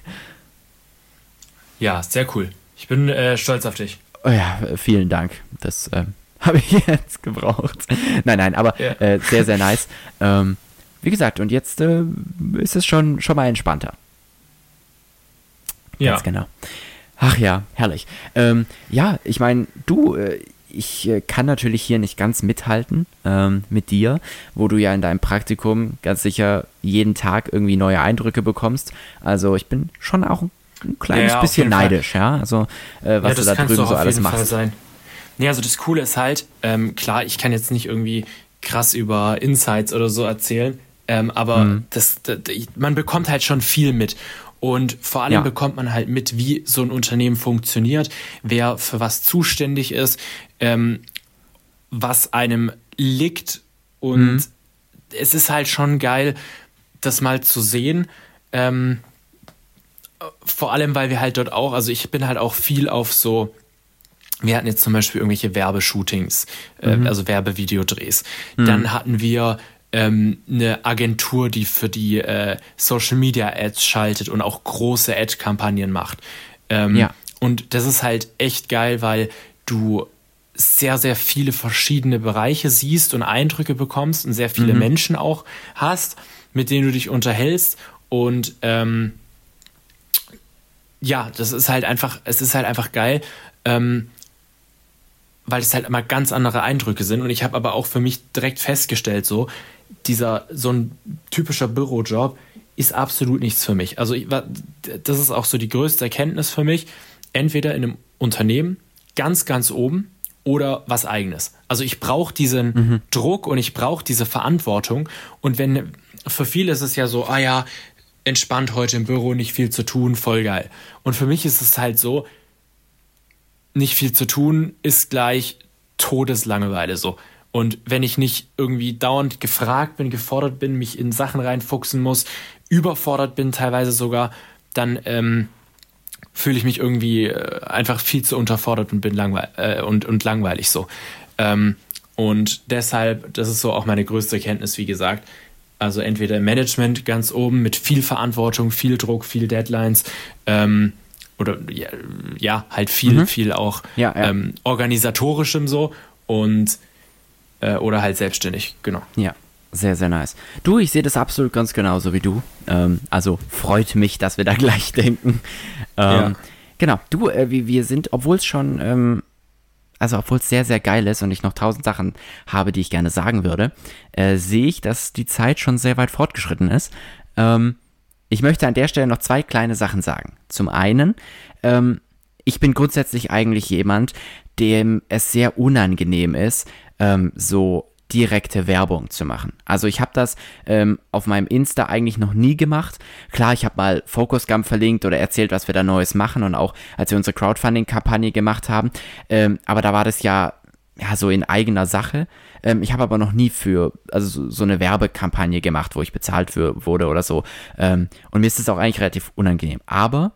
Speaker 1: Ja, sehr cool. Ich bin äh, stolz auf dich.
Speaker 2: Oh ja, vielen Dank. Das äh, habe ich jetzt gebraucht. nein, nein, aber ja. äh, sehr, sehr nice. Ähm, wie gesagt, und jetzt äh, ist es schon, schon mal entspannter.
Speaker 1: Ja.
Speaker 2: Ganz genau. Ach ja, herrlich. Ähm, ja, ich meine, du, äh, ich äh, kann natürlich hier nicht ganz mithalten ähm, mit dir, wo du ja in deinem Praktikum ganz sicher jeden Tag irgendwie neue Eindrücke bekommst. Also ich bin schon auch ein kleines ja, bisschen neidisch, Fall. ja. Also äh, was ja, du da drüben so alles machst. Sein.
Speaker 1: Ja, also das Coole ist halt, ähm, klar, ich kann jetzt nicht irgendwie krass über Insights oder so erzählen, ähm, aber mhm. das, das, man bekommt halt schon viel mit. Und vor allem ja. bekommt man halt mit, wie so ein Unternehmen funktioniert, wer für was zuständig ist, ähm, was einem liegt. Und mhm. es ist halt schon geil, das mal zu sehen. Ähm, vor allem, weil wir halt dort auch, also ich bin halt auch viel auf so, wir hatten jetzt zum Beispiel irgendwelche Werbeshootings, äh, mhm. also Werbevideodrehs. Mhm. Dann hatten wir ähm, eine Agentur, die für die äh, Social Media Ads schaltet und auch große Ad-Kampagnen macht. Ähm, ja. Und das ist halt echt geil, weil du sehr, sehr viele verschiedene Bereiche siehst und Eindrücke bekommst und sehr viele mhm. Menschen auch hast, mit denen du dich unterhältst. Und ähm, ja, das ist halt einfach, es ist halt einfach geil, ähm, weil es halt immer ganz andere Eindrücke sind. Und ich habe aber auch für mich direkt festgestellt, so, dieser, so ein typischer Bürojob ist absolut nichts für mich. Also das ist auch so die größte Erkenntnis für mich. Entweder in einem Unternehmen ganz, ganz oben oder was eigenes. Also ich brauche diesen mhm. Druck und ich brauche diese Verantwortung. Und wenn, für viele ist es ja so, ah ja, entspannt heute im Büro, nicht viel zu tun, voll geil. Und für mich ist es halt so, nicht viel zu tun ist gleich Todeslangeweile so. Und wenn ich nicht irgendwie dauernd gefragt bin, gefordert bin, mich in Sachen reinfuchsen muss, überfordert bin teilweise sogar, dann ähm, fühle ich mich irgendwie äh, einfach viel zu unterfordert und bin langweil äh, und, und langweilig so. Ähm, und deshalb, das ist so auch meine größte Erkenntnis, wie gesagt. Also entweder im Management ganz oben mit viel Verantwortung, viel Druck, viel Deadlines, ähm, oder ja, ja, halt viel, mhm. viel auch ja, ja. Ähm, organisatorischem so und äh, oder halt selbstständig, genau.
Speaker 2: Ja, sehr, sehr nice. Du, ich sehe das absolut ganz genauso wie du. Ähm, also freut mich, dass wir da gleich denken. Ähm, ja. Genau, du, äh, wir, wir sind, obwohl es schon, ähm, also obwohl es sehr, sehr geil ist und ich noch tausend Sachen habe, die ich gerne sagen würde, äh, sehe ich, dass die Zeit schon sehr weit fortgeschritten ist. Ähm, ich möchte an der Stelle noch zwei kleine Sachen sagen. Zum einen, ähm, ich bin grundsätzlich eigentlich jemand, dem es sehr unangenehm ist, ähm, so direkte Werbung zu machen. Also ich habe das ähm, auf meinem Insta eigentlich noch nie gemacht. Klar, ich habe mal Focus Gump verlinkt oder erzählt, was wir da Neues machen und auch als wir unsere Crowdfunding-Kampagne gemacht haben. Ähm, aber da war das ja ja so in eigener Sache. Ähm, ich habe aber noch nie für also so, so, eine Werbekampagne gemacht, wo ich bezahlt für, wurde oder so. Ähm, und mir ist das auch eigentlich relativ unangenehm. Aber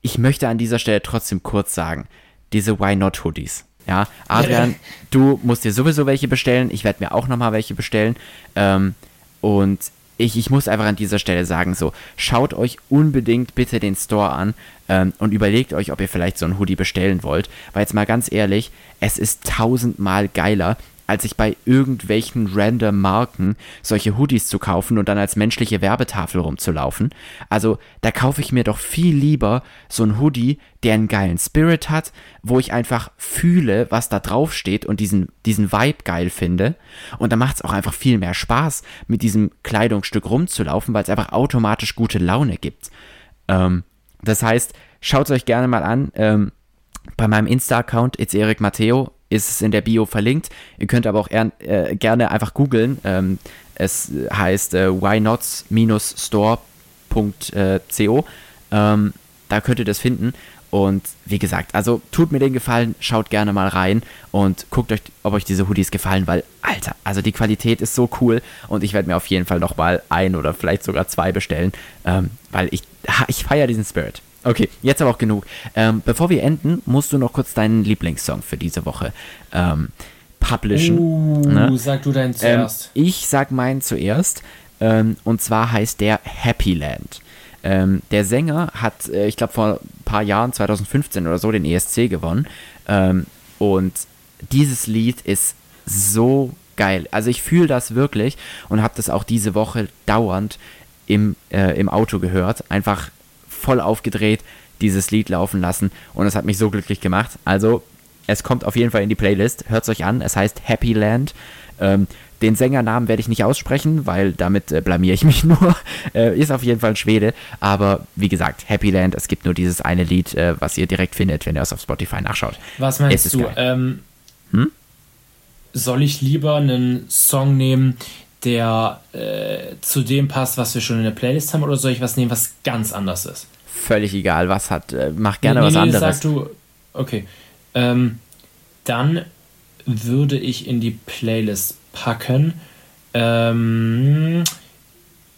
Speaker 2: ich möchte an dieser Stelle trotzdem kurz sagen, diese Why Not Hoodies ja, Adrian, du musst dir sowieso welche bestellen. Ich werde mir auch nochmal welche bestellen. Ähm, und ich, ich muss einfach an dieser Stelle sagen, so, schaut euch unbedingt bitte den Store an ähm, und überlegt euch, ob ihr vielleicht so ein Hoodie bestellen wollt. Weil jetzt mal ganz ehrlich, es ist tausendmal geiler, als sich bei irgendwelchen random Marken solche Hoodies zu kaufen und dann als menschliche Werbetafel rumzulaufen. Also da kaufe ich mir doch viel lieber so ein Hoodie, der einen geilen Spirit hat, wo ich einfach fühle, was da drauf steht und diesen, diesen Vibe geil finde. Und da macht es auch einfach viel mehr Spaß, mit diesem Kleidungsstück rumzulaufen, weil es einfach automatisch gute Laune gibt. Ähm, das heißt, schaut es euch gerne mal an. Ähm, bei meinem Insta-Account, it's Erik Matteo, ist es in der Bio verlinkt. Ihr könnt aber auch äh, gerne einfach googeln. Ähm, es heißt äh, whynots-store.co. Ähm, da könnt ihr das finden. Und wie gesagt, also tut mir den Gefallen, schaut gerne mal rein und guckt euch, ob euch diese Hoodies gefallen, weil, Alter, also die Qualität ist so cool und ich werde mir auf jeden Fall nochmal ein oder vielleicht sogar zwei bestellen, ähm, weil ich, ich feiere diesen Spirit. Okay, jetzt aber auch genug. Ähm, bevor wir enden, musst du noch kurz deinen Lieblingssong für diese Woche ähm, publishen.
Speaker 1: Uh, ne? sag du deinen zuerst.
Speaker 2: Ähm, ich sag meinen zuerst. Ähm, und zwar heißt der Happy Land. Ähm, der Sänger hat, äh, ich glaube, vor ein paar Jahren, 2015 oder so, den ESC gewonnen. Ähm, und dieses Lied ist so geil. Also ich fühle das wirklich und habe das auch diese Woche dauernd im, äh, im Auto gehört. Einfach voll aufgedreht dieses Lied laufen lassen und es hat mich so glücklich gemacht. Also es kommt auf jeden Fall in die Playlist. Hört es euch an. Es heißt Happy Land. Ähm, den Sängernamen werde ich nicht aussprechen, weil damit äh, blamier ich mich nur. Äh, ist auf jeden Fall ein Schwede. Aber wie gesagt, Happy Land, es gibt nur dieses eine Lied, äh, was ihr direkt findet, wenn ihr es auf Spotify nachschaut.
Speaker 1: Was meinst du? Ähm, hm? Soll ich lieber einen Song nehmen, der äh, zu dem passt, was wir schon in der Playlist haben, oder soll ich was nehmen, was ganz anders ist?
Speaker 2: Völlig egal, was hat. Äh, mach gerne nee, was nee, anderes. Sag
Speaker 1: du, okay. Ähm, dann würde ich in die Playlist packen. Ähm,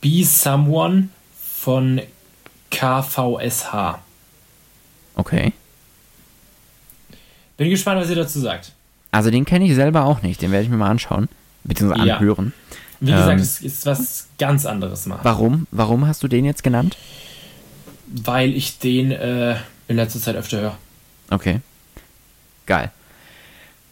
Speaker 1: Be Someone von KVSH.
Speaker 2: Okay.
Speaker 1: Bin gespannt, was ihr dazu sagt.
Speaker 2: Also den kenne ich selber auch nicht, den werde ich mir mal anschauen, beziehungsweise ja.
Speaker 1: Wie gesagt, ähm, es ist was ganz anderes mal.
Speaker 2: Warum? Warum hast du den jetzt genannt?
Speaker 1: Weil ich den äh, in letzter Zeit öfter höre.
Speaker 2: Okay. Geil.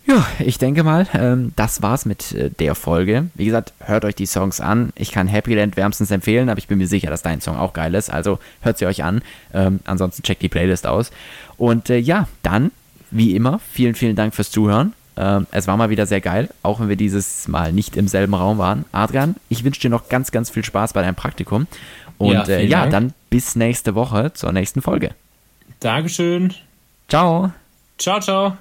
Speaker 2: Ja, ich denke mal, ähm, das war's mit äh, der Folge. Wie gesagt, hört euch die Songs an. Ich kann Happyland wärmstens empfehlen, aber ich bin mir sicher, dass dein Song auch geil ist. Also hört sie euch an. Ähm, ansonsten checkt die Playlist aus. Und äh, ja, dann, wie immer, vielen, vielen Dank fürs Zuhören. Ähm, es war mal wieder sehr geil, auch wenn wir dieses Mal nicht im selben Raum waren. Adrian, ich wünsche dir noch ganz, ganz viel Spaß bei deinem Praktikum. Und ja, äh, ja dann bis nächste Woche zur nächsten Folge.
Speaker 1: Dankeschön.
Speaker 2: Ciao.
Speaker 1: Ciao, ciao.